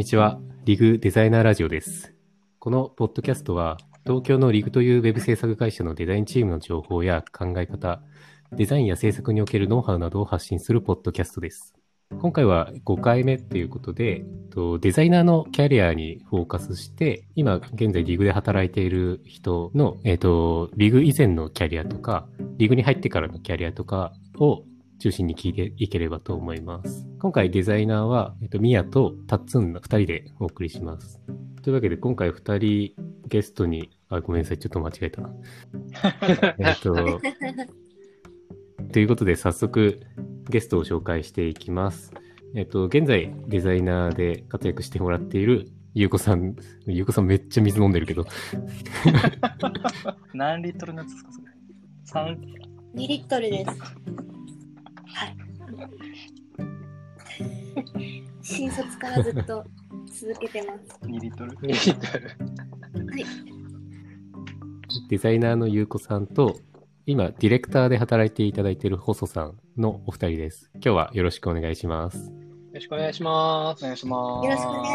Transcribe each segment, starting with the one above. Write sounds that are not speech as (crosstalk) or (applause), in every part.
にちは。リグデザイナーラジオです。このポッドキャストは、東京のリグというウェブ制作会社のデザインチームの情報や考え方、デザインや制作におけるノウハウなどを発信するポッドキャストです。今回は5回目っていうことで、とデザイナーのキャリアにフォーカスして、今現在リグで働いている人の、えっ、と、リグ以前のキャリアとか、リグに入ってからのキャリアとかを中心に聞いていければと思います。今回デザイナーは、えっと、ミヤとタッツンの2人でお送りします。というわけで今回2人ゲストに、あ、ごめんなさい、ちょっと間違えたな。えっと、(laughs) ということで早速ゲストを紹介していきます。えっと、現在デザイナーで活躍してもらっているゆうこさん、ゆうこさんめっちゃ水飲んでるけど、(laughs) 何リットルのやつですかそれ？三？2リットルです。はい。新卒からずっと続けてます。2リットル2リットル。はい。デザイナーのゆうこさんと、今ディレクターで働いていただいている細さんのお二人です。今日はよろしくお願いします。よろしくお願いします。お願いします。よろしくお願いし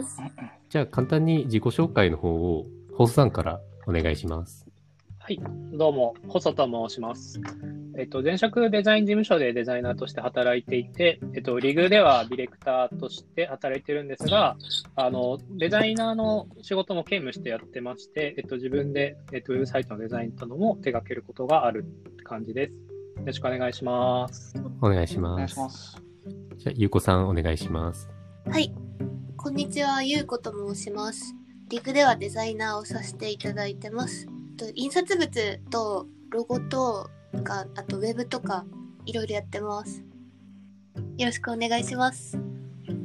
ます。じゃあ簡単に自己紹介の方を細さんからお願いします。はい、どうも、細田と申します。えっと、前職デザイン事務所でデザイナーとして働いていて、えっと、リグではディレクターとして働いてるんですが、あの、デザイナーの仕事も兼務してやってまして、えっと、自分で、えっと、ウェブサイトのデザインなども手掛けることがあるって感じです。よろしくお願いします。お願いしお願ます。いします。じゃあゆうこさんお願いします。はい。こんにちは、ゆうこと申します。リグではデザイナーをさせていただいてます。と印刷物とロゴとか、あとウェブとか、いろいろやってます。よろしくお願いします。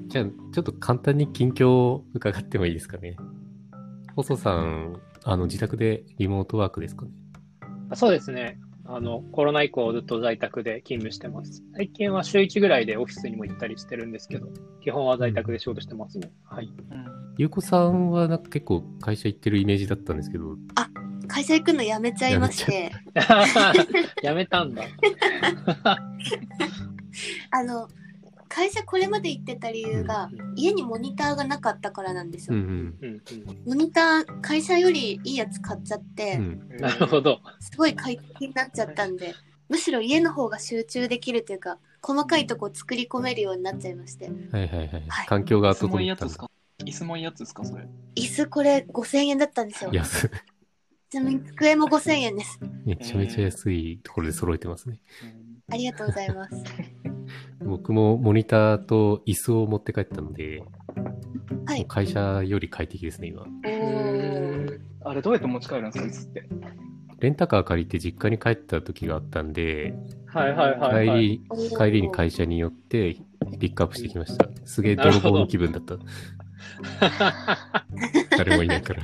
じゃあちょっと簡単に近況を伺ってもいいですかね。細さん、あの自宅でリモートワークですかね？あそうですね。あの、コロナ以降ずっと在宅で勤務してます。最近は週1ぐらいでオフィスにも行ったりしてるんですけど、基本は在宅で仕事してますね。はい。うん。ゆうこさんはなんか結構会社行ってるイメージだったんですけど、会社行くのやめちゃいまして、やめ (laughs) たんだ。(laughs) あの、会社これまで行ってた理由が、家にモニターがなかったからなんですよ。うんうん。うんモニター、会社よりいいやつ買っちゃって、うん、うん。なるほど。すごい快適になっちゃったんで、むしろ家の方が集中できるというか、細かいとこ作り込めるようになっちゃいまして。はいはいはい。はい環境が椅子もいい整ったんだ。やつですか？椅子もいいやつですか？それ。椅子これ5000円だったんですよ。安い。ちなみに机も5000円です。めちゃめちゃ安いところで揃えてますね。ありがとうございます。(laughs) 僕もモニターと椅子を持って帰ったので、はい。会社より快適ですね、今。あれどうやって持ち帰るんですか椅子って？レンタカー借りて実家に帰った時があったんで、はいはいはい、はい。帰り、帰りに会社に寄ってピックアップしてきました。すげえ泥棒の気分だった。(laughs) 誰もいないから。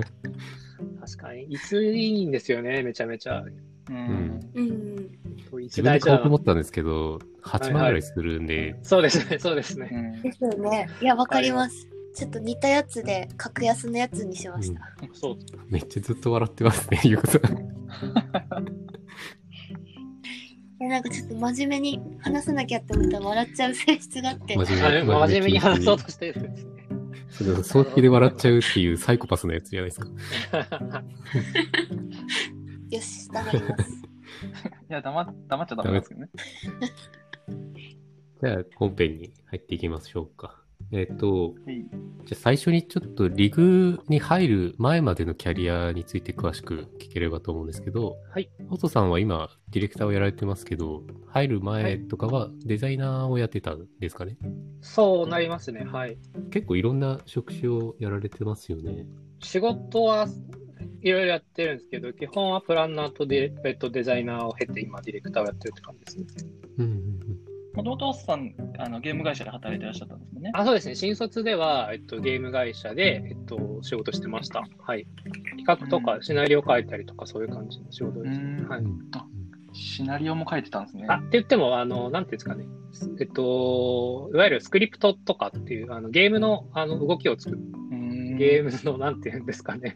確かに。椅子いいんですよね、めちゃめちゃ。ううんん。うん。椅自分で買おうと思なったんですけど、8万ぐらいするんで、そうですね、そうですね。うんですよね。いや、わかります。ちょっと似たやつで、格安のやつにしました。そう。めっちゃずっと笑ってますね、ゆうこさん。(laughs) いや、なんかちょっと真面目に話さなきゃって思ったら笑っちゃう性質があって。真面目に話そうと。としてるんですね。それ早期で笑っちゃうっていうサイコパスのやつじゃないですか。よし、黙ります。いや、黙っ黙っちゃダメですけどね。じゃあ本編に入っていきましょうか。えっ、と、はいじゃあ最初にちょっとリグに入る前までのキャリアについて詳しく聞ければと思うんですけど、はい。ホトさんは今ディレクターをやられてますけど、入る前とかはデザイナーをやってたんですかね、そうなりますね、はい。結構いろんな職種をやられてますよね。仕事はいろいろやってるんですけど、基本はプランナーとデえっとデザイナーを経て、今、ディレクターをやってるって感じですね。うんうんもともとさんあのゲーム会社で働いてらっしゃったんですもんね。あそうですね、新卒では、えっと、ゲーム会社で、えっと、仕事してました。はい。企画とかシナリオ書いたりとか、そういう感じの仕事ですね。うんはい。うんシナリオも書いてたんですね。あって言っても、あの、なんていうんですかね。えっと、いわゆるスクリプトとかっていう、あのゲームのあの動きを作る、うんゲームの、なんていうんですかね。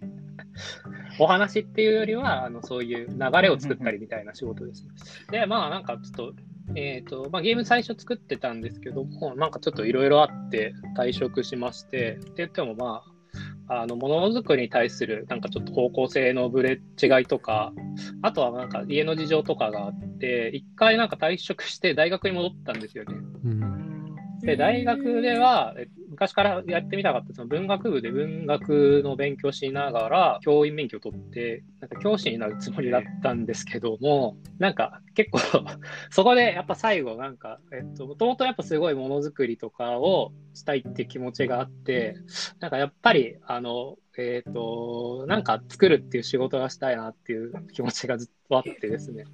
(laughs) お話っていうよりは、あのそういう流れを作ったりみたいな仕事ですね。で、まあ、なんかちょっと、えっ、と、まあ、ゲーム最初作ってたんですけども、なんかちょっといろいろあって退職しまして、って言ってもまあ、あの、ものづくりに対するなんかちょっと方向性のブレ違いとか、あとはなんか家の事情とかがあって、一回なんか退職して大学に戻ったんですよね。うん。で、大学では、え昔からやってみたかった、その文学部で文学の勉強しながら、教員免許を取って、なんか教師になるつもりだったんですけども、なんか結構、(laughs) そこでやっぱ最後、なんか、えっと、もともとやっぱすごいものづくりとかをしたいって気持ちがあって、なんかやっぱり、あの、えっ、と、なんか作るっていう仕事がしたいなっていう気持ちがずっとあってですね。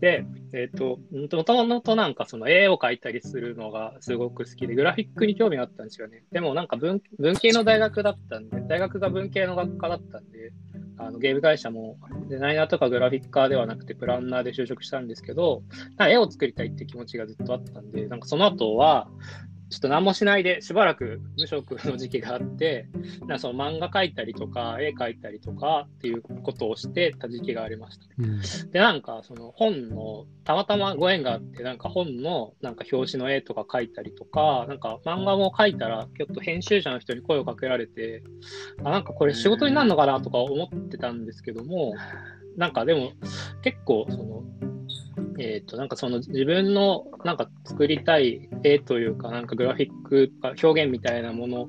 で、えっ、と、もともとなんかその絵を描いたりするのがすごく好きで、グラフィックに興味があったんですよね。でもなんか文文系の大学だったんで、大学が文系の学科だったんで、あのゲーム会社もデザイナーとかグラフィッカーではなくてプランナーで就職したんですけど、絵を作りたいって気持ちがずっとあったんで、なんかその後は、ちょっと何もしないでしばらく無職の時期があって、なその漫画描いたりとか、絵描いたりとかっていうことをしてた時期がありました。うん。で、なんか、その本の、たまたまご縁があって、なんか本の、なんか表紙の絵とか描いたりとか、なんか漫画も描いたら、ちょっと編集者の人に声をかけられて、あ、なんかこれ仕事になるのかなとか思ってたんですけども、なんかでも、結構、その、えっ、と、なんかその自分のなんか作りたい絵というか、なんかグラフィックとか表現みたいなもの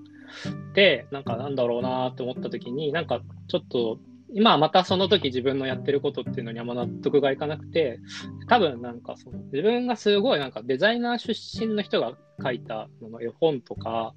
で、なんかなんだろうなって思った時に、なんかちょっと、今はまたその時自分のやってることっていうのにあんま納得がいかなくて、多分なんかその自分がすごいなんかデザイナー出身の人が描いたの絵本とか、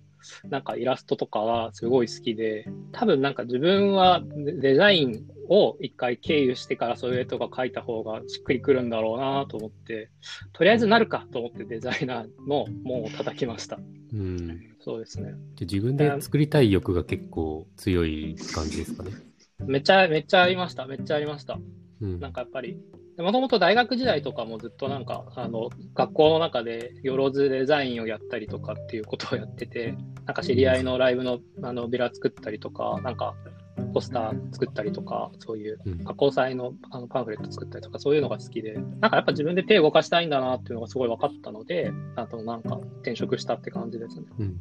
なんかイラストとかはすごい好きで、多分なんか自分はデザインを一回経由してからそういう絵とか描いた方がしっくりくるんだろうなと思って、とりあえずなるかと思ってデザイナーの門を叩きました。うん。そうですね。で自分で作りたい欲が結構強い感じですかね。(laughs) めっちゃ、めっちゃありました。めっちゃありました。うん。なんかやっぱり、もともと大学時代とかもずっとなんか、あの、学校の中でよろずデザインをやったりとかっていうことをやってて、なんか知り合いのライブのあのビラ作ったりとか、なんかポスター作ったりとか、そういううん加工祭のあのパンフレット作ったりとか、そういうのが好きで、なんかやっぱ自分で手を動かしたいんだなっていうのがすごい分かったので、あとなんか転職したって感じですね。うん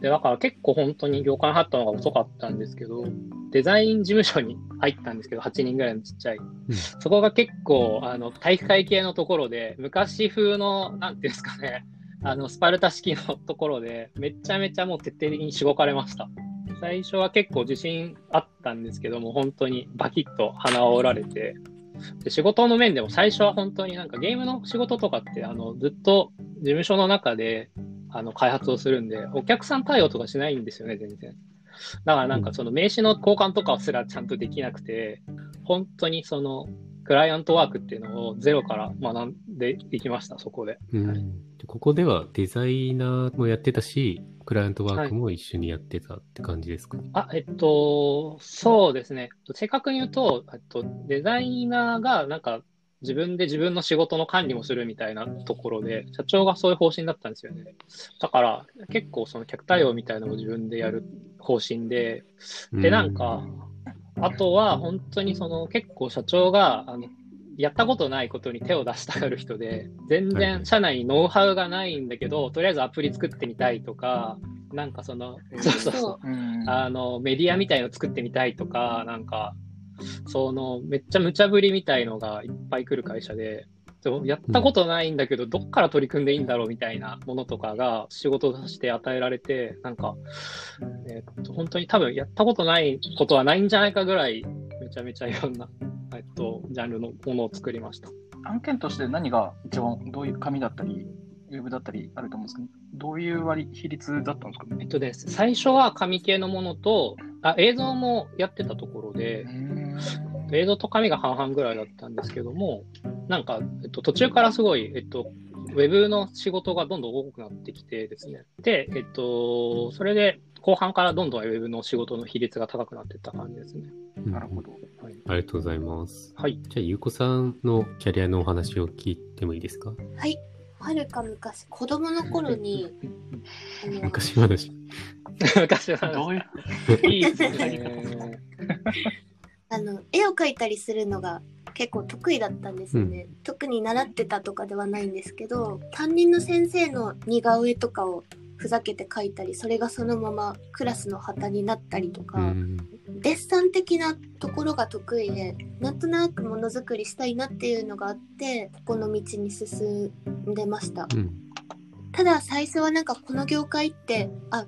で、だから結構本当に業界に入ったのが遅かったんですけど、デザイン事務所に入ったんですけど、8人ぐらいのちっちゃい。そこが結構、あの、体育会系のところで、昔風の、なんていうんですかね、あの、スパルタ式のところで、めちゃめちゃもう徹底的にしごかれました。最初は結構自信あったんですけども、本当にバキッと鼻を折られて、で仕事の面でも最初は本当になんかゲームの仕事とかって、あの、ずっと事務所の中で、あの、開発をするんで、お客さん対応とかしないんですよね、全然。だからなんかその名刺の交換とかすらちゃんとできなくて、本当にその、クライアントワークっていうのをゼロから学んでいきました、そこで。うん。でここではデザイナーもやってたし、クライアントワークも一緒にやってたって感じですか、あ、えっと、そうですね。正確に言うと、えっと、デザイナーがなんか自分で自分の仕事の管理もするみたいなところで、社長がそういう方針だったんですよね。だから結構その客対応みたいなのを自分でやる方針で、で、なんか、あとは本当にその結構社長が、あの、やったことないことに手を出したがる人で、全然社内にノウハウがないんだけど、とりあえずアプリ作ってみたいとか、なんかその、そうそうそう、うん。あの、メディアみたいの作ってみたいとか、なんか、その、めっちゃ無茶ぶりみたいのがいっぱい来る会社で、やったことないんだけど、どっから取り組んでいいんだろうみたいなものとかが仕事として与えられて、なんか、えっと、本当に多分やったことないことはないんじゃないかぐらい、めちゃめちゃいろんな、(laughs) えっと、ジャンルのものを作りました。案件として何が一番どういう紙だったり、ウェブだったりあると思うんですけど、どういう割比率だったんですかね？えっとです、最初は紙系のものと、あ、映像もやってたところで、映像と紙が半々ぐらいだったんですけども、なんか、えっと、途中からすごい、えっと、ウェブの仕事がどんどん多くなってきてですね。で、えっと、それで後半からどんどんウェブの仕事の比率が高くなっていった感じですね。うんなるほど。はい。ありがとうございます。はい。じゃあ、ゆうこさんのキャリアのお話を聞いてもいいですか？はい。はるか昔、子供の頃に、(laughs) 昔話。(laughs) 昔は、どういう、いいですね。あの絵を描いたりするのが結構得意だったんですよね、特に習ってたとかではないんですけど担任の先生の似顔絵とかをふざけて描いたりそれがそのままクラスの旗になったりとか、うん。デッサン的なところが得意でなんとなくものづくりしたいなっていうのがあってここの道に進んでました。うん。ただ最初はなんかこの業界ってあ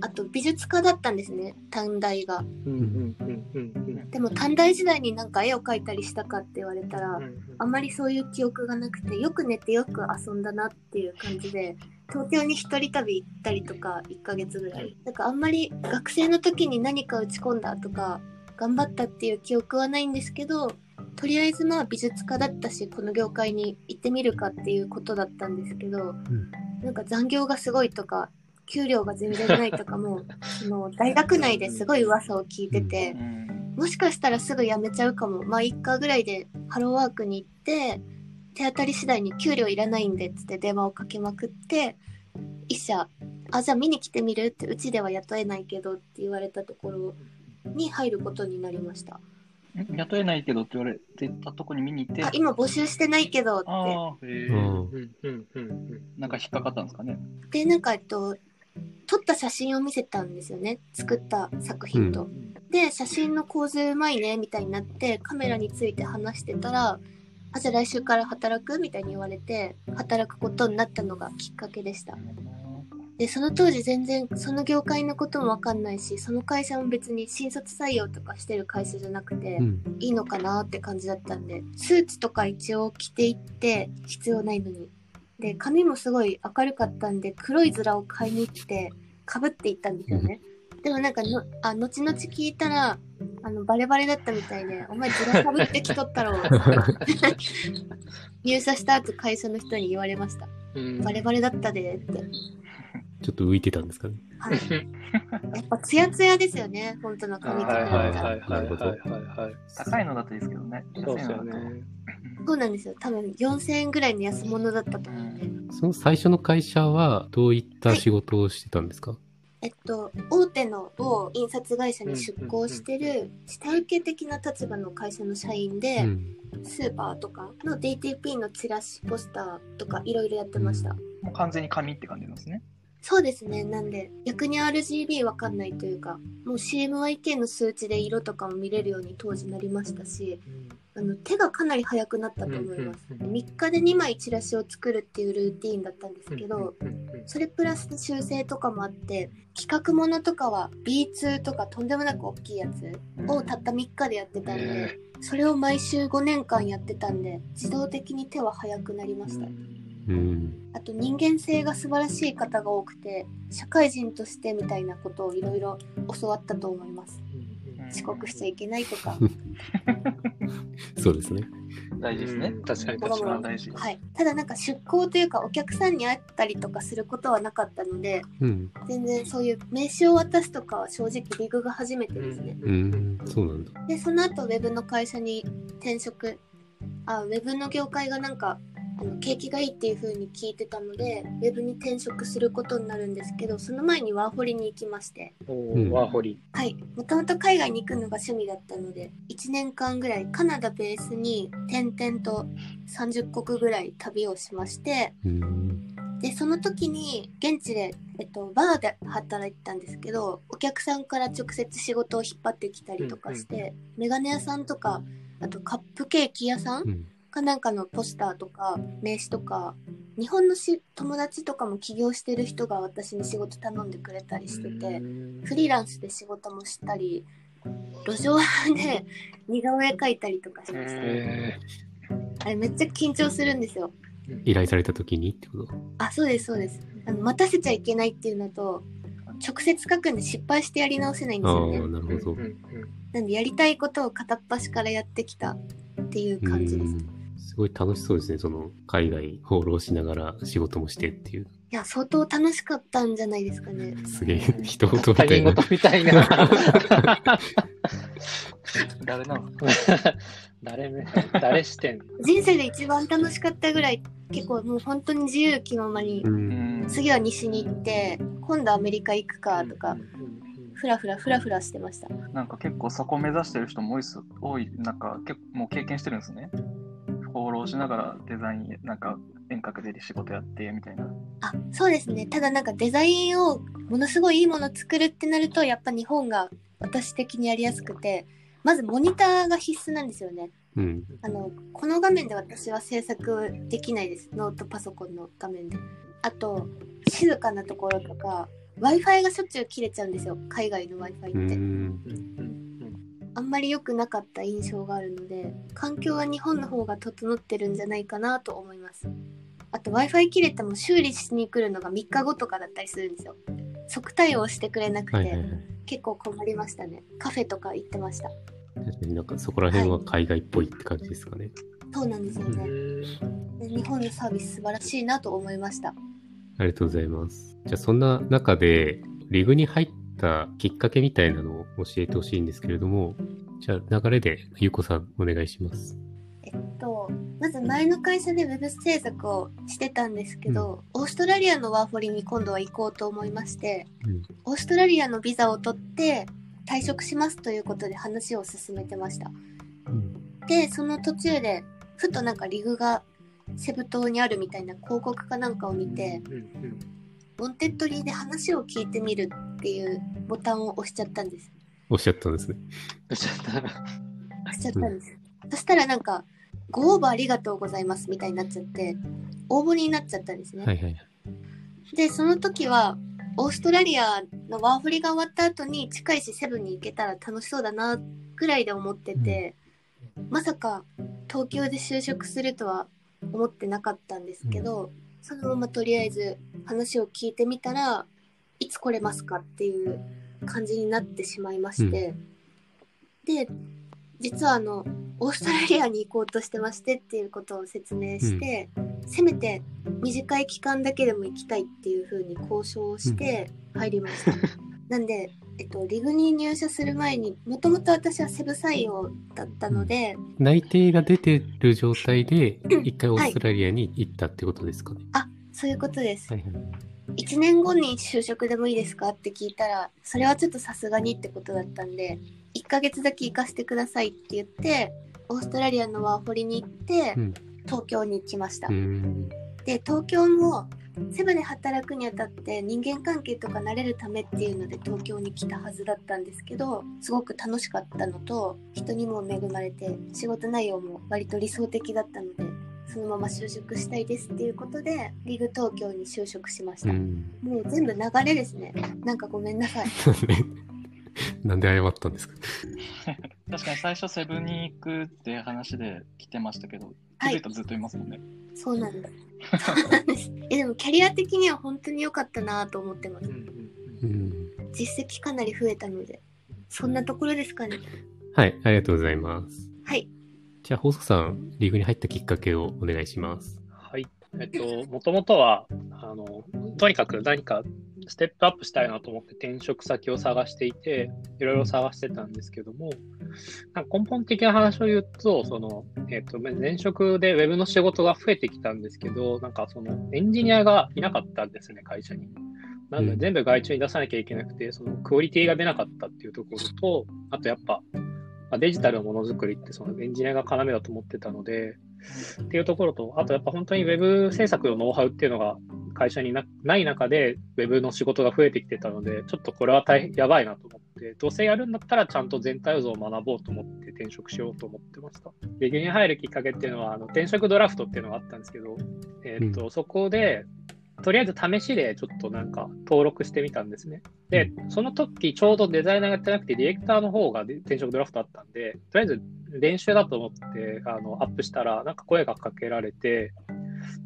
あと美術家だったんですね短大が。うんうんうんうんうんでも短大時代になんか絵を描いたりしたかって言われたらうんあん。まりそういう記憶がなくてよく寝てよく遊んだなっていう感じで東京に一人旅行ったりとか1ヶ月ぐらい。なんかあんまり学生の時に何か打ち込んだとか頑張ったっていう記憶はないんですけどとりあえずまあ美術家だったしこの業界に行ってみるかっていうことだったんですけど、なんか残業がすごいとか給料が全然ないとかも (laughs) その大学内ですごい噂を聞いてて。うんもしかしたらすぐ辞めちゃうかも。まあ、1日ぐらいでハローワークに行って、手当たり次第に給料いらないんでっつって電話をかけまくって、一社、あ、じゃあ見に来てみる？って、うちでは雇えないけどって言われたところに入ることになりました。ん雇えないけどって言われてたとこに見に行って、あ、今募集してないけどって。ああ、へえうんうんうんうんなんか引っかかったんですかね？で、なんか、えっと、撮った写真を見せたんですよね。作った作品と。で、写真の構図うまいね、みたいになって、カメラについて話してたら、あ、じゃあ来週から働く？みたいに言われて、働くことになったのがきっかけでした。で、その当時全然その業界のこともわかんないし、その会社も別に新卒採用とかしてる会社じゃなくて、うん。いいのかなって感じだったんで、スーツとか一応着ていって、必要ないのに。で、髪もすごい明るかったんで、黒いズラを買いに行って、かぶっていったんですよね。でもなんかの、あ、後々聞いたら、あの、バレバレだったみたいで、お前ズラかぶってきとったろ。(laughs) 入社した後会社の人に言われました。うんバレバレだったでって。(laughs) ちょっと浮いてたんですかね。はい。やっぱツヤツヤですよね、本当の髪とかはいはい。はいはいはいはい。高いのだといいですけどね。そうですよね。そうなんですよ。多分4000円ぐらいの安物だったと思うんで。その最初の会社はどういった仕事をしてたんですか、えっと、大手の某印刷会社に出向してる下請け的な立場の会社の社員で、うん。スーパーとかの DTP のチラシポスターとかいろいろやってました。もう完全に紙って感じなんですね。そうですね。なんで、逆に RGB わかんないというか、もう CMYK の数値で色とかも見れるように当時なりましたし、あの手がかなり速くなったと思います。うんうん3日で2枚チラシを作るっていうルーティーンだったんですけど、それプラス修正とかもあって、企画ものとかは B2 とかとんでもなく大きいやつをたった3日でやってたんで、それを毎週5年間やってたんで、自動的に手は速くなりました。うん。あと人間性が素晴らしい方が多くて、社会人としてみたいなことをいろいろ教わったと思います。遅刻しちゃいけないとか。(laughs) そうですね。大事ですね。うん確かに一確か番大事。はい。ただなんか出向というかお客さんに会ったりとかすることはなかったので、うん。全然そういう名刺を渡すとかは正直リグが初めてですね。うん。そうなんだ。で、その後ウェブの会社に転職。あ、ウェブの業界がなんか、あの景気がいいっていう風に聞いてたので、ウェブに転職することになるんですけど、その前にワーホリに行きまして、ワーホリ。はい。もともと海外に行くのが趣味だったので、1年間ぐらいカナダベースに点々と30国ぐらい旅をしまして、うん。で、その時に現地で、えっと、バーで働いてたんですけど、お客さんから直接仕事を引っ張ってきたりとかして、メガネ屋さんとか、あとカップケーキ屋さんうん。かなんかのポスターとか名刺とか、日本のし友達とかも起業してる人が私に仕事頼んでくれたりしてて、フリーランスで仕事もしたり、路上で (laughs) 似顔絵描いたりとかしました。えあれめっちゃ緊張するんですよ。依頼された時にってこと？あ、そうです、そうです。あの待たせちゃいけないっていうのと、直接書くんで失敗してやり直せないんですよね。なるほど。なんでやりたいことを片っ端からやってきたっていう感じです。いうんすごい楽しそうですね。その、海外放浪しながら仕事もしてっていう。や、相当楽しかったんじゃないですかね。すげえ、人事み他たいな。人事みたいな。(laughs) 誰なの？(laughs) 誰め、誰視点。人生で一番楽しかったぐらい、結構もう本当に自由気ままにう、。うんん。次は西に行って、今度アメリカ行くかとか、ふらふらふらふらしてました。なんか結構そこ目指してる人も多い多い、なんか結構もう経験してるんですね。放浪しながらデザイン、なんか遠隔で仕事やってみたいな。あそうですね。ただなんかデザインをものすごいいいもの作るってなるとやっぱ日本が私的にやりやすくてまずモニターが必須なんですよね。うん。あのこの画面で私は制作できないです。ノートパソコンの画面で。あと静かなところとか w i f i がしょっちゅう切れちゃうんですよ。海外の w i f う i って、あんまり良くなかった印象があるので環境は日本の方が整ってるんじゃないかなと思います。あと w i f i 切れても修理しに来るのが3日後とかだったりするんですよ。即対応してくれなくて、はいはいはい。結構困りましたね。カフェとか行ってました。確かになんかそこら辺は海外っぽいって感じですかね。そうなんですようん。ね、で日本のサービス素晴らしいなと思いました。ありがとうございます。じゃあそんな中で、リグに入ったきっかけみたいなのを教えてほしいんですけれども、じゃあ流れでゆうこさんお願いします。えっとまず前の会社でウェブ制作をしてたんですけど、オーストラリアのワーホリに今度は行こうと思いまして、うんオーストラリアのビザを取って退職しますということで話を進めてましたうん。でその途中でふとなんか LIG がセブ島にあるみたいな広告かなんかを見てうんうん Wantedly で話を聞いてみるっていうボタンを押しちゃったんです。おっしゃったんですね。どうしちゃった押しちゃったんです、そしたらなんかご応募ありがとうございますみたいになっちゃって応募になっちゃったんですね、はいはい。はい。でその時はオーストラリアのワーホリが終わった後に近いしセブに行けたら楽しそうだなぐらいで思ってて、まさか東京で就職するとは思ってなかったんですけど、そのままとりあえず話を聞いてみたらいつ来れますかっていう感じになってしまいまして、で実はあのオーストラリアに行こうとしてましてっていうことを説明して、せめて短い期間だけでも行きたいっていう風に交渉をして入りました。(laughs) なんで、えっと、リグに入社する前にもともと私はセブ採用だったので、内定が出てる状態で、うん。一回オーストラリアに行ったってことですかね。あそういうことです。はいはい。1年後に就職でもいいですか？って聞いたらそれはちょっとさすがにってことだったんで1ヶ月だけ行かせてくださいって言ってオーストラリアのワーホリに行って、うん東京に来ました。で東京もセブで働くにあたって人間関係とか慣れるためっていうので東京に来たはずだったんですけどすごく楽しかったのと人にも恵まれて仕事内容も割と理想的だったのでそのまま就職したいですっていうことでリグ東京に就職しました、うん。もう全部流れですね。なんかごめんなさい。(laughs) なんで謝ったんですか？(laughs) 確かに最初セブンに行くって話で来てましたけど、気はい。づいたらずっといますもんね。そうなんです。(laughs) えでもキャリア的には本当に良かったなと思ってます。うん。実績かなり増えたので。そんなところですかね。はい、ありがとうございます。はいじゃあ、放送さん、リーグに入ったきっかけをお願いします。はい。えっと、もともとは、あの、とにかく何かステップアップしたいなと思って転職先を探していて、いろいろ探してたんですけども、なんか根本的な話を言うと、その、えっと、前職でウェブの仕事が増えてきたんですけど、なんかその、エンジニアがいなかったんですね、会社に。なので、うん全部外注に出さなきゃいけなくて、その、クオリティが出なかったっていうところと、あとやっぱ、まあデジタルのものづくりってそのエンジニアが要だと思ってたので、っていうところと、あとやっぱ本当にウェブ制作のノウハウっていうのが会社になない中で、ウェブの仕事が増えてきてたので、ちょっとこれは大変やばいなと思って、どうせやるんだったらちゃんと全体像を学ぼうと思って転職しようと思ってました。で、現に入るきっかけっていうのは、あの転職ドラフトっていうのがあったんですけど、えーっと、そこで、とりあえず試しでちょっとなんか登録してみたんですね。で、その時ちょうどデザイナーやってなくて、ディレクターの方がで転職ドラフトあったんで、とりあえず練習だと思ってあのアップしたら、なんか声がかけられて、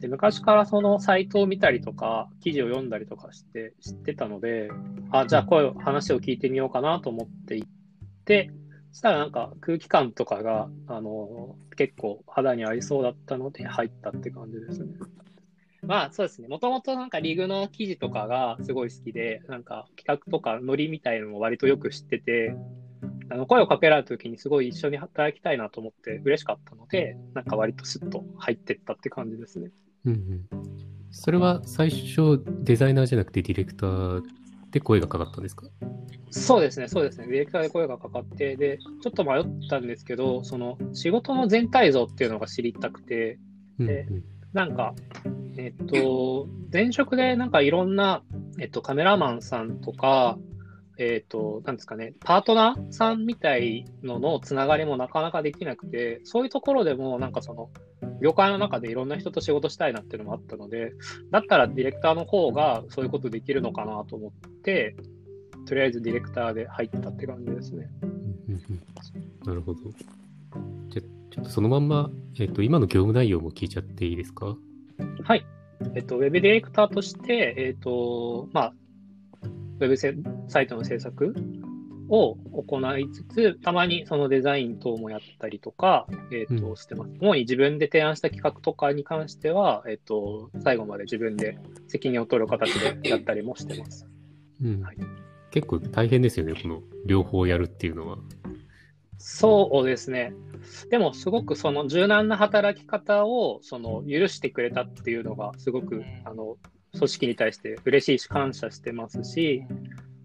で昔からそのサイトを見たりとか、記事を読んだりとかして知ってたので、あ、じゃあ声を、話を聞いてみようかなと思って行って、そしたらなんか空気感とかが、あの、結構肌に合いそうだったので入ったって感じですね。まあそうですね。もともとなんかリグの記事とかがすごい好きで、なんか企画とかノリみたいのも割とよく知ってて、あの声をかけられた時にすごい一緒に働きたいなと思って嬉しかったので、なんか割とスッと入ってったって感じですね。うんうん。それは最初、デザイナーじゃなくてディレクターで声がかかったんですか？そうですね、そうですね。ディレクターで声がかかって、で、ちょっと迷ったんですけど、その仕事の全体像っていうのが知りたくて、うんでなんか、えっと、前職でなんかいろんな、えっと、カメラマンさんとか、えっと、なんですかね、パートナーさんみたいののつながりもなかなかできなくて、そういうところでもなんかその、業界の中でいろんな人と仕事したいなっていうのもあったので、だったらディレクターの方がそういうことできるのかなと思って、とりあえずディレクターで入ったって感じですね。なるほど。じゃちょっとそのまんま、えっ、と、今の業務内容も聞いちゃっていいですか？はい。えっと、ウェブディレクターとして、えっと、まあ、ウェブせサイトの制作を行いつつ、たまにそのデザイン等もやったりとか、えっと、うんしてます。主に自分で提案した企画とかに関しては、えっと、最後まで自分で責任を取る形でやったりもしてます。うんはい結構大変ですよね、この両方やるっていうのは。そうですね。でも、すごくその柔軟な働き方をその許してくれたっていうのが、すごくあの組織に対して嬉しいし、感謝してますし、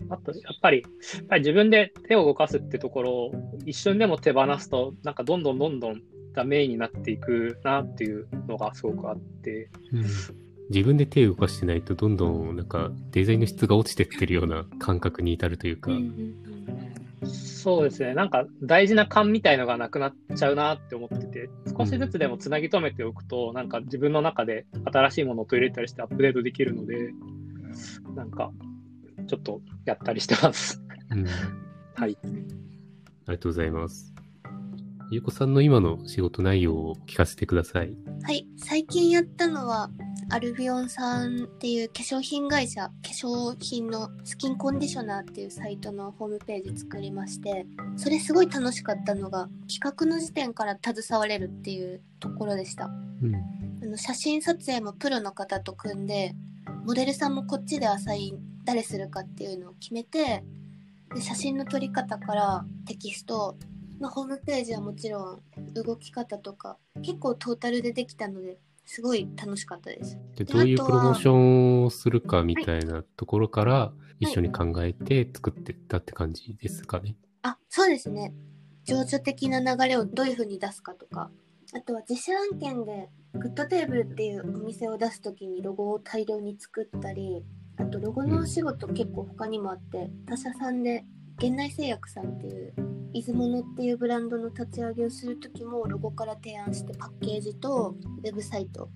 あと、やっぱり、やっぱり自分で手を動かすってところを一瞬でも手放すと、なんかどんどんどんどんダメになっていくなっていうのがすごくあって、自分で手を動かしてないと、どんどんなんかデザインの質が落ちてってるような感覚に至るというか、うんうんそうですね、なんか大事な勘みたいのがなくなっちゃうなって思ってて、少しずつでもつなぎ止めておくと、なんか自分の中で新しいものを取り入れたりしてアップデートできるので、なんかちょっとやったりしてます。うんはい。ありがとうございます。ゆうこさんの今の仕事内容を聞かせてください。はい、最近やったのは、アルビオンさんっていう化粧品会社、化粧品のスキンコンディショナーっていうサイトのホームページ作りまして、それすごい楽しかったのが、企画の時点から携われるっていうところでした。うん。あの写真撮影もプロの方と組んで、モデルさんもこっちでアサイン誰するかっていうのを決めて、で写真の撮り方からテキスト、まあ、ホームページはもちろん動き方とか結構トータルでできたのですごい楽しかったです。でどういうプロモーションをするかみたいなところから一緒に考えて作ってったって感じですかね。あ、そうですね。情緒的な流れをどういう風に出すかとか、あとは自社案件でグッドテーブルっていうお店を出す時にロゴを大量に作ったり、あとロゴのお仕事結構他にもあって、他社さんで源内製薬さんっていう出雲のっていうブランドの立ち上げをする時もロゴから提案してパッケージとウェブサイト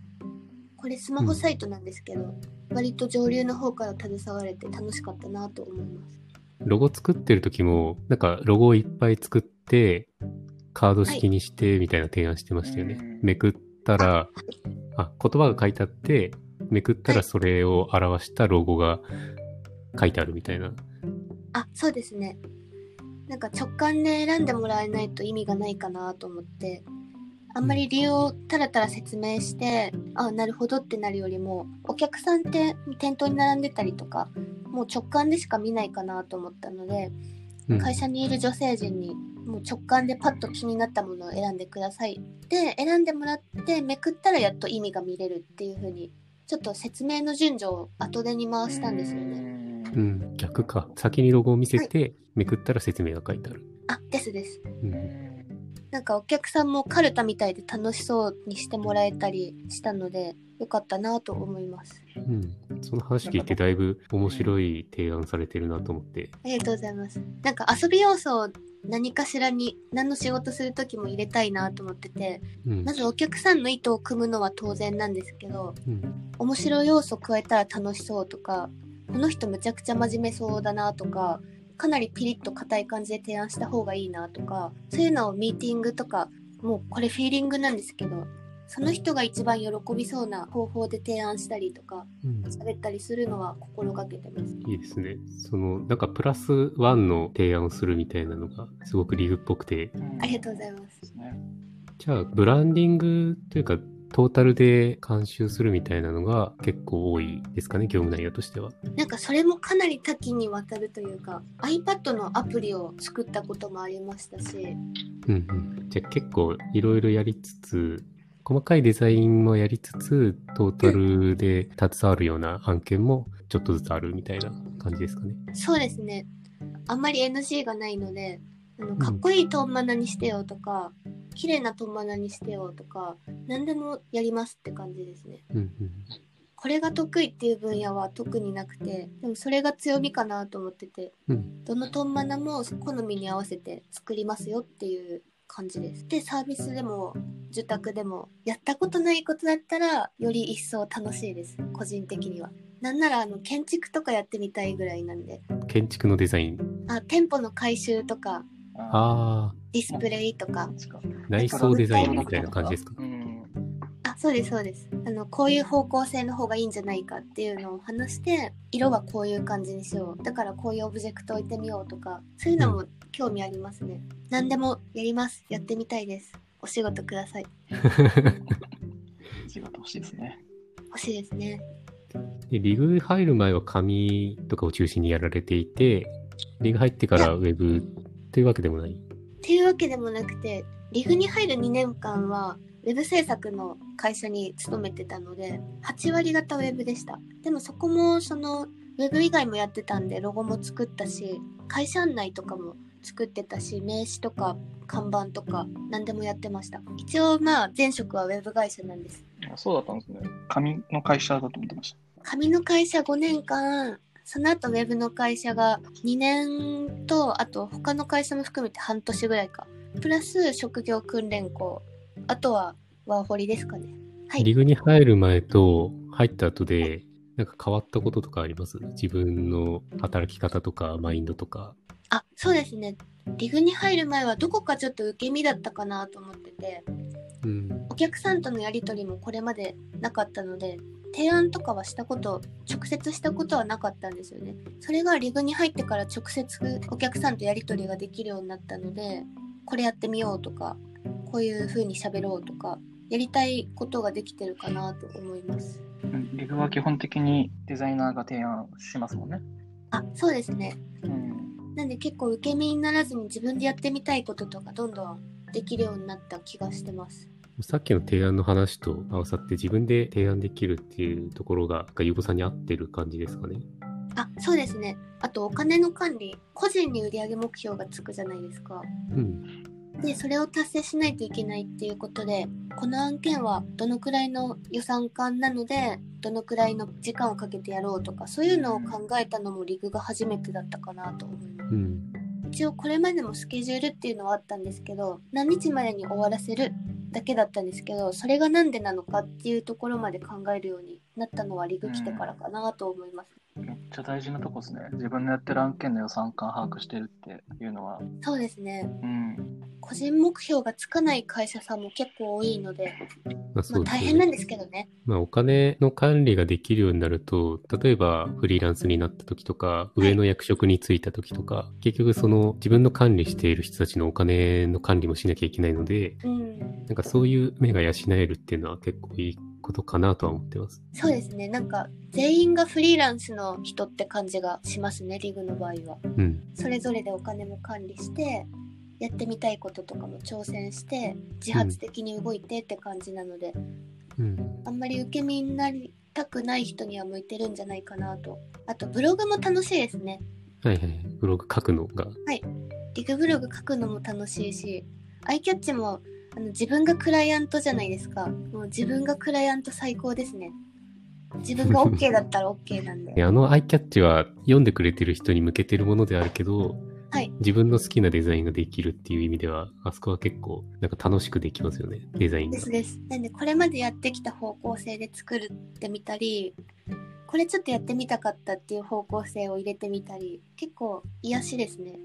これスマホサイトなんですけど、割と上流の方から携われて楽しかったなと思います。ロゴ作ってる時も、なんかロゴをいっぱい作って、カード式にしてみたいな提案してましたよね。うんめくったら、あ、言葉が書いてあって、めくったらそれを表したロゴが書いてあるみたいな。あ、そうですね。なんか直感で選んでもらえないと意味がないかなと思って、あんまり理由をたらたら説明して、あ、なるほどってなるよりも、お客さんって店頭に並んでたりとか、もう直感でしか見ないかなと思ったので、うん会社にいる女性陣に、もう直感でパッと気になったものを選んでください。で、選んでもらって、めくったらやっと意味が見れるっていう風に、ちょっと説明の順序を後手に回したんですよね。ねうん、逆か。先にロゴを見せて、めくったら説明が書いてある。あ、ですです。うんなんかお客さんもカルタみたいで楽しそうにしてもらえたりしたので、よかったなと思います。うん。その話聞いてだいぶ面白い提案されてるなと思って。ありがとうございます。なんか遊び要素を何かしらに何の仕事する時も入れたいなと思ってて、うん。まずお客さんの意図を組むのは当然なんですけど、うん面白い要素加えたら楽しそうとか、この人むちゃくちゃ真面目そうだなとか、かなりピリッと硬い感じで提案した方がいいなとか、そういうのをミーティングとか、もうこれフィーリングなんですけど、その人が一番喜びそうな方法で提案したりとか、うん喋ったりするのは心がけてます。いいですね。その、なんかプラスワンの提案をするみたいなのがすごくリグっぽくて、ありがとうございます。じゃあ、ブランディングというか、トータルで監修するみたいなのが結構多いですかね、業務内容としては。なんかそれもかなり多岐にわたるというか iPad のアプリを作ったこともありましたしうんうん。じゃあ結構いろいろやりつつ、細かいデザインもやりつつ、トータルで携わるような案件もちょっとずつあるみたいな感じですかね。そうですね。あんまり NG がないので、あのかっこいいトンマナにしてよとか、綺麗なトンマナにしてよとか、何でもやりますって感じですね。うんうん。これが得意っていう分野は特になくて、でもそれが強みかなと思ってて、うん。どのトンマナも好みに合わせて作りますよっていう感じです。で、サービスでも受託でもやったことないことだったらより一層楽しいです。個人的には。なんならあの建築とかやってみたいぐらいなんで、建築のデザイン。あ店舗の改修とかああ、ディスプレイとか、内装デザインみたいな感じですか？うん。あ、そうですそうです。あのこういう方向性の方がいいんじゃないかっていうのを話して、色はこういう感じにしよう。だからこういうオブジェクト置いてみようとか、そういうのも興味ありますね。何でもやります。やってみたいです。お仕事ください。仕事欲しいですね。欲しいですね。でリグ入る前は紙とかを中心にやられていて、リグ入ってからウェブというわけでもない。っていうわけでもなくて、リグに入る2年間は、ウェブ制作の会社に勤めてたので、8割方ウェブでした。でもそこも、その、ウェブ以外もやってたんで、ロゴも作ったし、会社案内とかも作ってたし、名刺とか看板とか何でもやってました。一応まあ、前職はウェブ会社なんです。あそうだったんですね。紙の会社だと思ってました。紙の会社5年間、その後ウェブの会社が2年と、あと他の会社も含めて半年ぐらいか。プラス職業訓練校。あとはワーホリですかね。はい。リグに入る前と入った後で、なんか変わったこととかあります？自分の働き方とか、マインドとか。あ、そうですね。リグに入る前はどこかちょっと受け身だったかなと思ってて、うん。お客さんとのやり取りもこれまでなかったので、提案とかはしたこと、直接したことはなかったんですよね。それがリグに入ってから直接お客さんとやり取りができるようになったので、これやってみようとか、こういう風に喋ろうとか、やりたいことができてるかなと思います。うんリグは基本的にデザイナーが提案しますもんね。あ、そうですね。うん。なんで結構受け身にならずに自分でやってみたいこととかどんどんできるようになった気がしてます。さっきの提案の話と合わさって自分で提案できるっていうところが、ゆうこさんに合ってる感じですかね？あ、そうですね。あとお金の管理、個人に売上目標がつくじゃないですか。うん。で、それを達成しないといけないっていうことで、この案件はどのくらいの予算感なので、どのくらいの時間をかけてやろうとか、そういうのを考えたのもリグが初めてだったかなと思います。うん。一応これまでもスケジュールっていうのはあったんですけど、何日までに終わらせるだけだったんですけど、それが何でなのかっていうところまで考えるようになったのはリグ来てからかなと思います。めっちゃ大事なとこですね。自分のやってる案件の予算感把握してるっていうのは。そうですね。うん。個人目標がつかない会社さんも結構多いので、まあ大変なんですけどね。まあ、お金の管理ができるようになると、例えばフリーランスになった時とか、上の役職に就いた時とか、結局その自分の管理している人たちのお金の管理もしなきゃいけないので、うん。なんかそういう目が養えるっていうのは結構いいことかなとは思ってます。そうですね。なんか、全員がフリーランスの人って感じがしますね、リグの場合は。うん。それぞれでお金も管理して、やってみたいこととかも挑戦して、自発的に動いてって感じなので、うん。あんまり受け身になりたくない人には向いてるんじゃないかなと。あと、ブログも楽しいですね。はいはい。ブログ書くのが。リグブログ書くのも楽しいし、アイキャッチもあの自分がクライアントじゃないですか。もう自分がクライアント最高ですね。自分が OK だったら OK なんで。であのアイキャッチは読んでくれてる人に向けてるものであるけど、はい。自分の好きなデザインができるっていう意味では、あそこは結構なんか楽しくできますよね、デザインがで。すです。なんで、これまでやってきた方向性で作ってみたり、これちょっとやってみたかったっていう方向性を入れてみたり、結構癒しですね。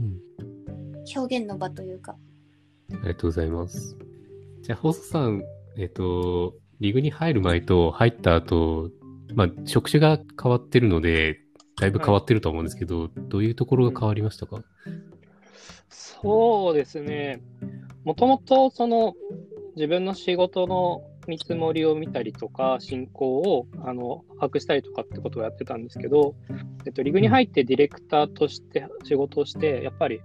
うん。表現の場というか。ありがとうございます。じゃあ、放送さん、えっ、と、リグに入る前と入った後、まあ、職種が変わってるので、だいぶ変わってると思うんですけど、どういうところが変わりましたか、そうですね。もともとその自分の仕事の見積もりを見たりとか、進行をあの把握したりとかってことをやってたんですけど、えっと、リグに入ってディレクターとして仕事をして、やっぱり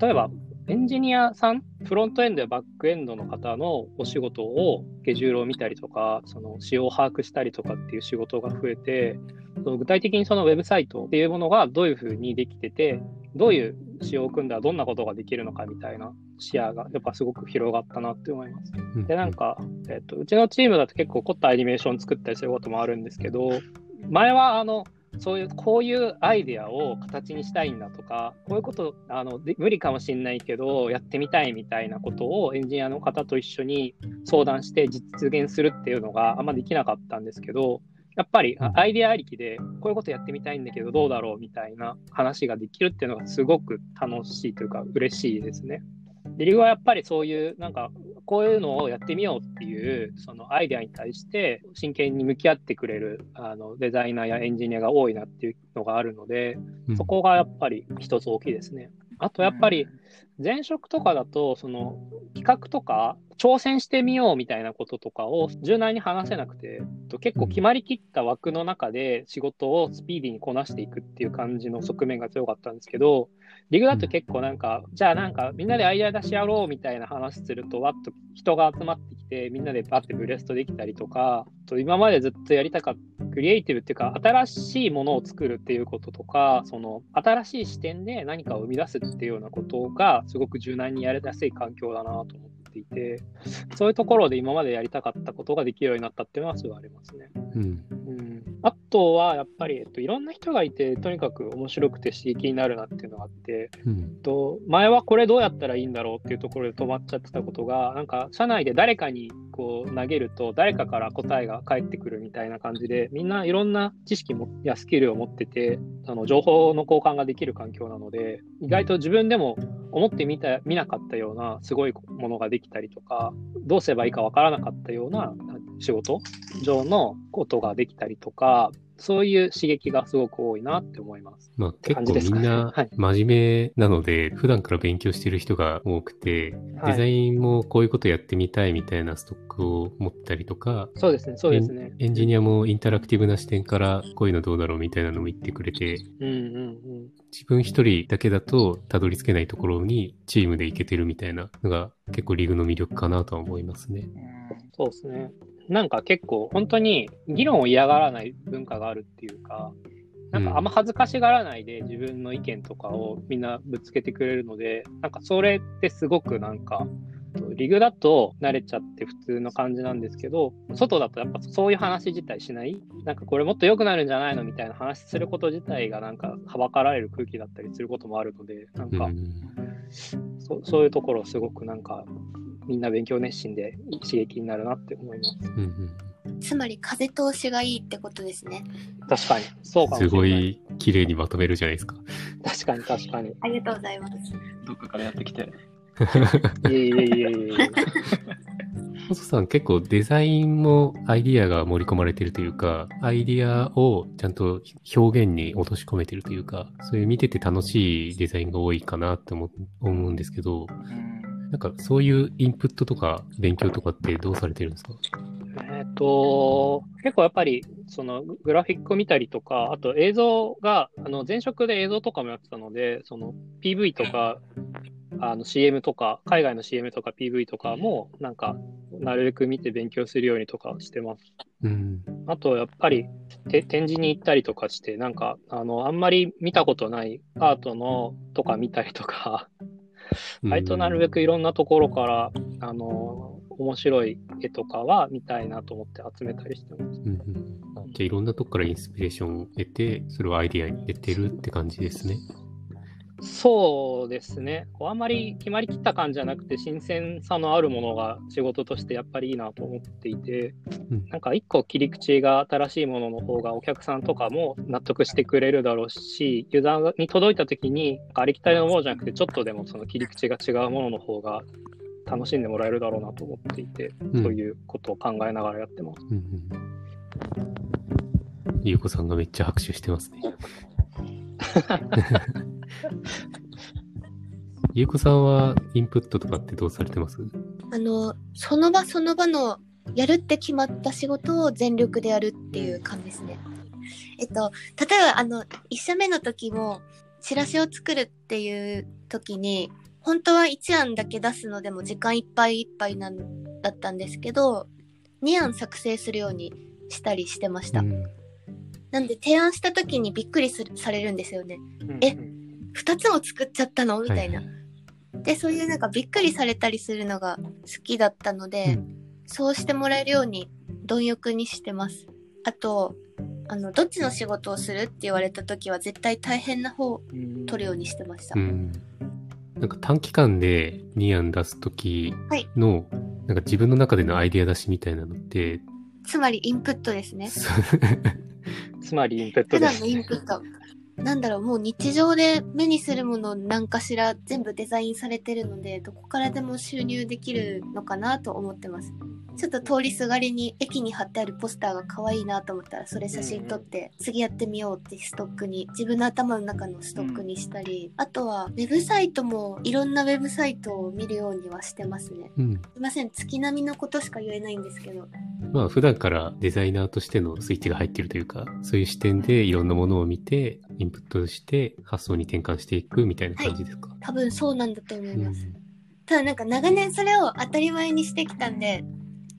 例えばエンジニアさん、フロントエンドやバックエンドの方のお仕事を、スケジュールを見たりとか、その仕様を把握したりとかっていう仕事が増えて、その具体的にそのウェブサイトっていうものがどういうふうにできてて、どういう仕様を組んだらどんなことができるのかみたいな視野がやっぱすごく広がったなって思います。で、なんか、えっと、うちのチームだと結構凝ったアニメーション作ったりすることもあるんですけど、前はあの、そういう、こういうアイデアを形にしたいんだとか、こういうことあので無理かもしれないけど、やってみたいみたいなことをエンジニアの方と一緒に相談して実現するっていうのがあんまできなかったんですけど、やっぱりアイデアありきで、こういうことやってみたいんだけど、どうだろうみたいな話ができるっていうのがすごく楽しいというか、嬉しいですね。で、理由はやっぱりそういう、なんか、こういうのをやってみようっていう、そのアイデアに対して真剣に向き合ってくれるあのデザイナーやエンジニアが多いなっていうのがあるので、そこがやっぱり一つ大きいですね。あとやっぱり前職とかだと、その企画とか挑戦してみようみたいなこととかを柔軟に話せなくて、結構決まりきった枠の中で仕事をスピーディーにこなしていくっていう感じの側面が強かったんですけど、リグだと結構なんか、じゃあなんかみんなでアイデア出し合ろうみたいな話すると、わっと人が集まってきて、みんなでバッてブレストできたりとか、と今までずっとやりたかった、クリエイティブっていうか、新しいものを作るっていうこととか、その新しい視点で何かを生み出すっていうようなことが、すごく柔軟にやりやすい環境だなと思っていて、そういうところで今までやりたかったことができるようになったっていうのはすごいありますね。うん。うんあとはやっぱり、えっと、いろんな人がいて、とにかく面白くて刺激になるなっていうのがあって、うんえっと、前はこれどうやったらいいんだろうっていうところで止まっちゃってたことが、なんか社内で誰かにこう投げると、誰かから答えが返ってくるみたいな感じで、みんないろんな知識もやスキルを持ってて、あの情報の交換ができる環境なので、意外と自分でも思ってみた見なかったようなすごいものができたりとか、どうすればいいかわからなかったような仕事上のことができたりとか、そういう刺激がすごく多いなって思います。まあ結構みんなはい真面目なので、普段から勉強してる人が多くて、はいデザインもこういうことやってみたいみたいなストックを持ったりとか、そうですね、そうですね。エンジニアもインタラクティブな視点からこういうのどうだろうみたいなのも言ってくれて、うんうんうん。自分一人だけだとたどり着けないところにチームで行けてるみたいなのが結構リーグの魅力かなとは思いますね。そうですね。なんか結構本当に議論を嫌がらない文化があるっていうか、なんかあんま恥ずかしがらないで自分の意見とかをみんなぶつけてくれるので、なんかそれってすごくなんか、リグだと慣れちゃって普通の感じなんですけど、外だとやっぱそういう話自体しない？なんかこれもっと良くなるんじゃないのみたいな話すること自体がなんかはばかられる空気だったりすることもあるので、なんかうんそそういうところすごくなんかみんな勉強熱心で刺激になるなって思います。うんつまり風通しがいいってことですね。確かに。そうかうん、すもしれない。ごい綺麗にまとめるじゃないですか。確かに確かに。いありがとうございます。どっかからやってきて。えいえいえいえいえ。細さん結構デザインもアイディアが盛り込まれてるというか、アイディアをちゃんと表現に落とし込めてるというか、そういう見てて楽しいデザインが多いかなって思思うんですけど、うんなんかそういうインプットとか勉強とかってどうされてるんですか？えっと、結構やっぱり、そのグラフィックを見たりとか、あと映像が、あの前職で映像とかもやってたので、その PV とか、あの CM とか、海外の CM とか PV とかも、なんか、なるべく見て勉強するようにとかしてます。うん。あと、やっぱり、て展示に行ったりとかして、なんか、あの、あんまり見たことないアートのとか見たりとか、割となるべくいろんなところから、あの、面白い絵とかは見たいなと思って集めたりしてます。うんうん。じゃあいろんなとこからインスピレーションを得て、それをアイディアに入れてるって感じですね。そうですね。こうあんまり決まりきった感じじゃなくて、新鮮さのあるものが仕事としてやっぱりいいなと思っていて、うんなんか一個切り口が新しいものの方がお客さんとかも納得してくれるだろうし、ユーザーに届いた時に、ありきたりのものじゃなくて、ちょっとでもその切り口が違うものの方が楽しんでもらえるだろうなと思っていて、うんそういうことを考えながらやってます。うんうん。ゆうこさんがめっちゃ拍手してますね。(laughs) (laughs) ゆうこさんはインプットとかってどうされてます？あの、その場その場のやるって決まった仕事を全力でやるっていう感じですね。えっと、例えば、あの、1社目の時も、チラシを作るっていう時に、本当は1案だけ出すのでも時間いっぱいいっぱいなんだったんですけど、2案作成するようにしたりしてました。うんなんで提案した時にびっくりするされるんですよね。えうん2つも作っちゃったの？みたいな。はで、そういうなんかびっくりされたりするのが好きだったので、うんそうしてもらえるように貪欲にしてます。あと、あの、どっちの仕事をするって言われた時は絶対大変な方をうん取るようにしてました。うん。なんか短期間で2案出すときはいの、なんか自分の中でのアイデア出しみたいなのって、つまりインプットですね。(laughs) つまりインプット普段のです。インプット。なんだろう、もう日常で目にするものなんかしら全部デザインされてるので、どこからでも収入できるのかなと思ってます。ちょっと通りすがりに駅に貼ってあるポスターが可愛いなと思ったら、それ写真撮って、次やってみようってストックに、自分の頭の中のストックにしたり、あとは、ウェブサイトもいろんなウェブサイトを見るようにはしてますね。うん。すいません、月並みのことしか言えないんですけど。まあ普段からデザイナーとしてのスイッチが入ってるというか、そういう視点でいろんなものを見て、インプットして発想に転換していくみたいな感じですか？多分そうなんだと思います。うんただなんか長年それを当たり前にしてきたんで、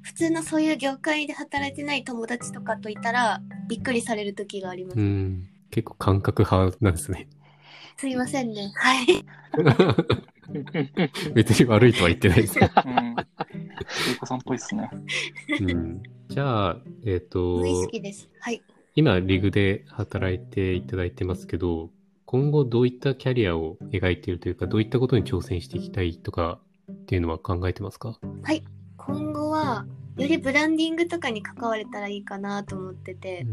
普通のそういう業界で働いてない友達とかといたら、びっくりされる時があります。うん。結構感覚派なんですね。すいませんね。はい。(laughs) 別に悪いとは言ってないです。うん。ゆうこさんっぽいっすね。うん、じゃあ、えっ、と無意識です。はい。今リグで働いていただいてますけど、今後どういったキャリアを描いているというか、どういったことに挑戦していきたいとかっていうのは考えてますか？今後は、よりブランディングとかに関われたらいいかなと思ってて、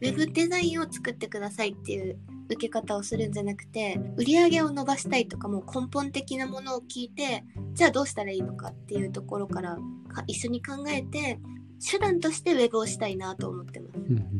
ウェブデザインを作ってくださいっていう受け方をするんじゃなくて、売り上げを伸ばしたいとかもう根本的なものを聞いて、じゃあどうしたらいいのかっていうところからか一緒に考えて、手段としてウェブをしたいなと思ってます。うんうん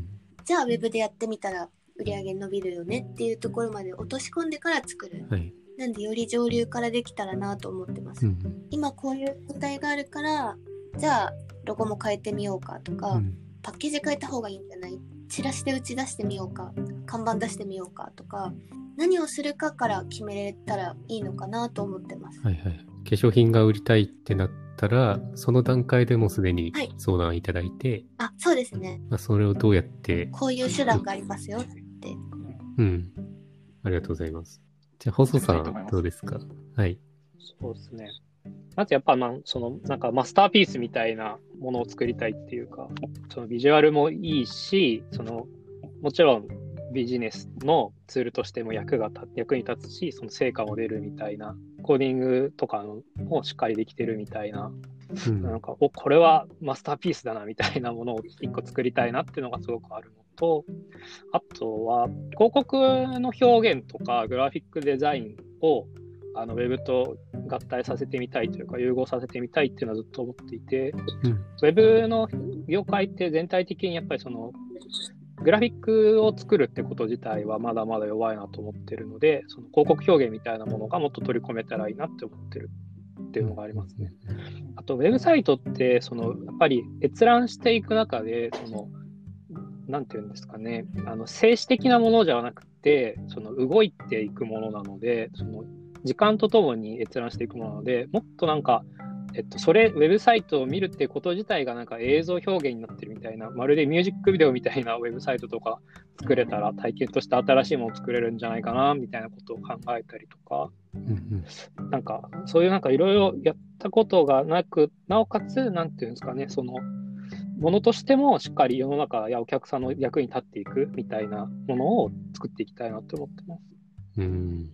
じゃあウェブでやってみたら売り上げ伸びるよねっていうところまで落とし込んでから作る。はい。なんでより上流からできたらなと思ってます。うんうん今こういう問題があるから、じゃあロゴも変えてみようかとか、うんパッケージ変えた方がいいんじゃない？チラシで打ち出してみようか看板出してみようかとか何をするかから決めれたらいいのかなと思ってます。はいはい。化粧品が売りたいってなったら、その段階でもうすでにはい相談いただいて、あ、そうですね。まあ、それをどうやって、こういう手段がありますよって。うん。ありがとうございます。じゃあ、細さんありがとうございますどうですか？はい。そうですね。まずやっぱ、まあ、その、なんかマスターピースみたいなものを作りたいっていうか、そのビジュアルもいいし、その、もちろんビジネスのツールとしても役が立役に立つし、その成果も出るみたいな、コーディングとかのもしっかりできてるみたいな、うん。なんか、お、これはマスターピースだなみたいなものを一個作りたいなっていうのがすごくあるのと、あとは、広告の表現とかグラフィックデザインをあのウェブと合体させてみたいというか、融合させてみたいっていうのはずっと思っていて、うん。ウェブの業界って全体的にやっぱりその、グラフィックを作るってこと自体はまだまだ弱いなと思ってるので、その広告表現みたいなものがもっと取り込めたらいいなって思ってるっていうのがありますね。あと、ウェブサイトって、その、やっぱり閲覧していく中で、その、なんていうんですかね、あの、静止的なものじゃなくて、その、動いていくものなので、その、時間とともに閲覧していくものなので、もっとなんか、えっと、それ、ウェブサイトを見るってこと自体がなんか映像表現になってるみたいな、まるでミュージックビデオみたいなウェブサイトとか作れたら体験として新しいものを作れるんじゃないかな、みたいなことを考えたりとか、うんなんか、そういうなんかいろいろやったことがなく、なおかつ、なんていうんですかね、その、ものとしてもしっかり世の中やお客さんの役に立っていくみたいなものを作っていきたいなと思ってます。うん。うん。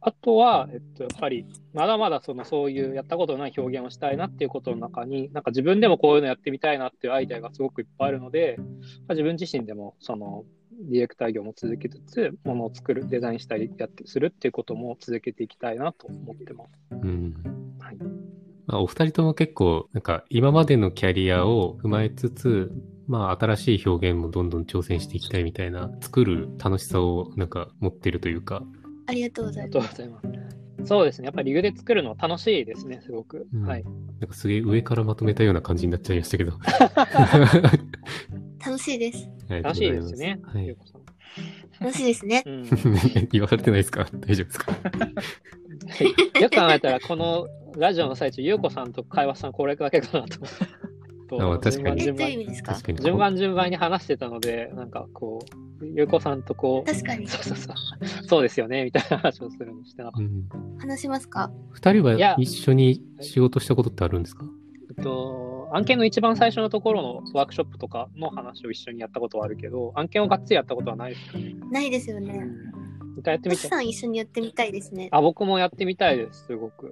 あとは、えっと、やっぱり、まだまだそのそういうやったことのない表現をしたいなっていうことの中に、なんか自分でもこういうのやってみたいなっていうアイデアがすごくいっぱいあるので、まあ、自分自身でもそのディレクター業も続けつつ、ものを作る、デザインしたりやってするっていうことも続けていきたいなと思ってます。うん。はいまあ、お二人とも結構、なんか今までのキャリアを踏まえつつ、まあ新しい表現もどんどん挑戦していきたいみたいな、作る楽しさをなんか持ってるというか、ありがとうござあいます。りがとうございます。そうですね。やっぱりリグで作るのは楽しいですね、すごく。うんはい。なんかすげえ上からまとめたような感じになっちゃいましたけど。(laughs) 楽しいです。楽しいですね。はい楽しいですね。うん、(laughs) 言われてないですか？大丈夫ですか？(laughs) よく考えたら、このラジオの最中、ゆうこさんと会話さんこれだけかなと。(laughs) とあ確かに順番。順番順番に話してたので、なんかこう、ゆうこさんとこう、確かに。そうそうそう、そうですよね、みたいな話をするのしてなかっうん。話しますか？二人は一緒に仕事したことってあるんですか？た。えっと、案件の一番最初のところのワークショップとかの話を一緒にやったことはあるけど、案件をがっつりやったことはないですよね。ないですよね。一回やってみて。星さん一緒にやってみたいですね。あ、僕もやってみたいです、すごく。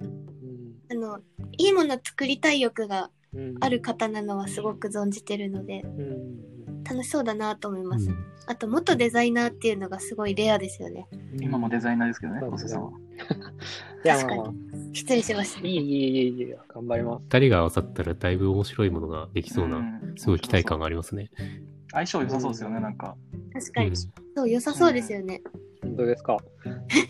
うんあの、いいもの作りたい欲がうんある方なのはすごく存じてるので、うん楽しそうだなと思います。うんあと、元デザイナーっていうのがすごいレアですよね。今もデザイナーですけどね、小瀬さんは。(laughs) いや、確かに失礼しましあ、たい。い、いい、いい、いい、頑張ります。二人が合わさったらだいぶ面白いものができそうな、んすごい期待感がありますね。相性良さそうですよね、なんか。確かに。うんそう、良さそうですよね。本当ですか。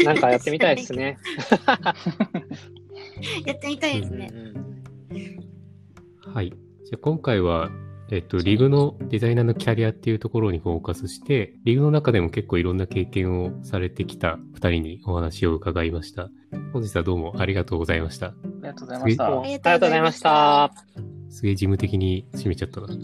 なんかやってみたいですね。(laughs) (laughs) やってみたいですね。はい。じゃあ今回は、えっと、リグのデザイナーのキャリアっていうところにフォーカスして、リグの中でも結構いろんな経験をされてきた二人にお話を伺いました。本日はどうもありがとうございました。ありがとうございました。ありがとうございました。すげえ事務的に締めちゃったな。(laughs)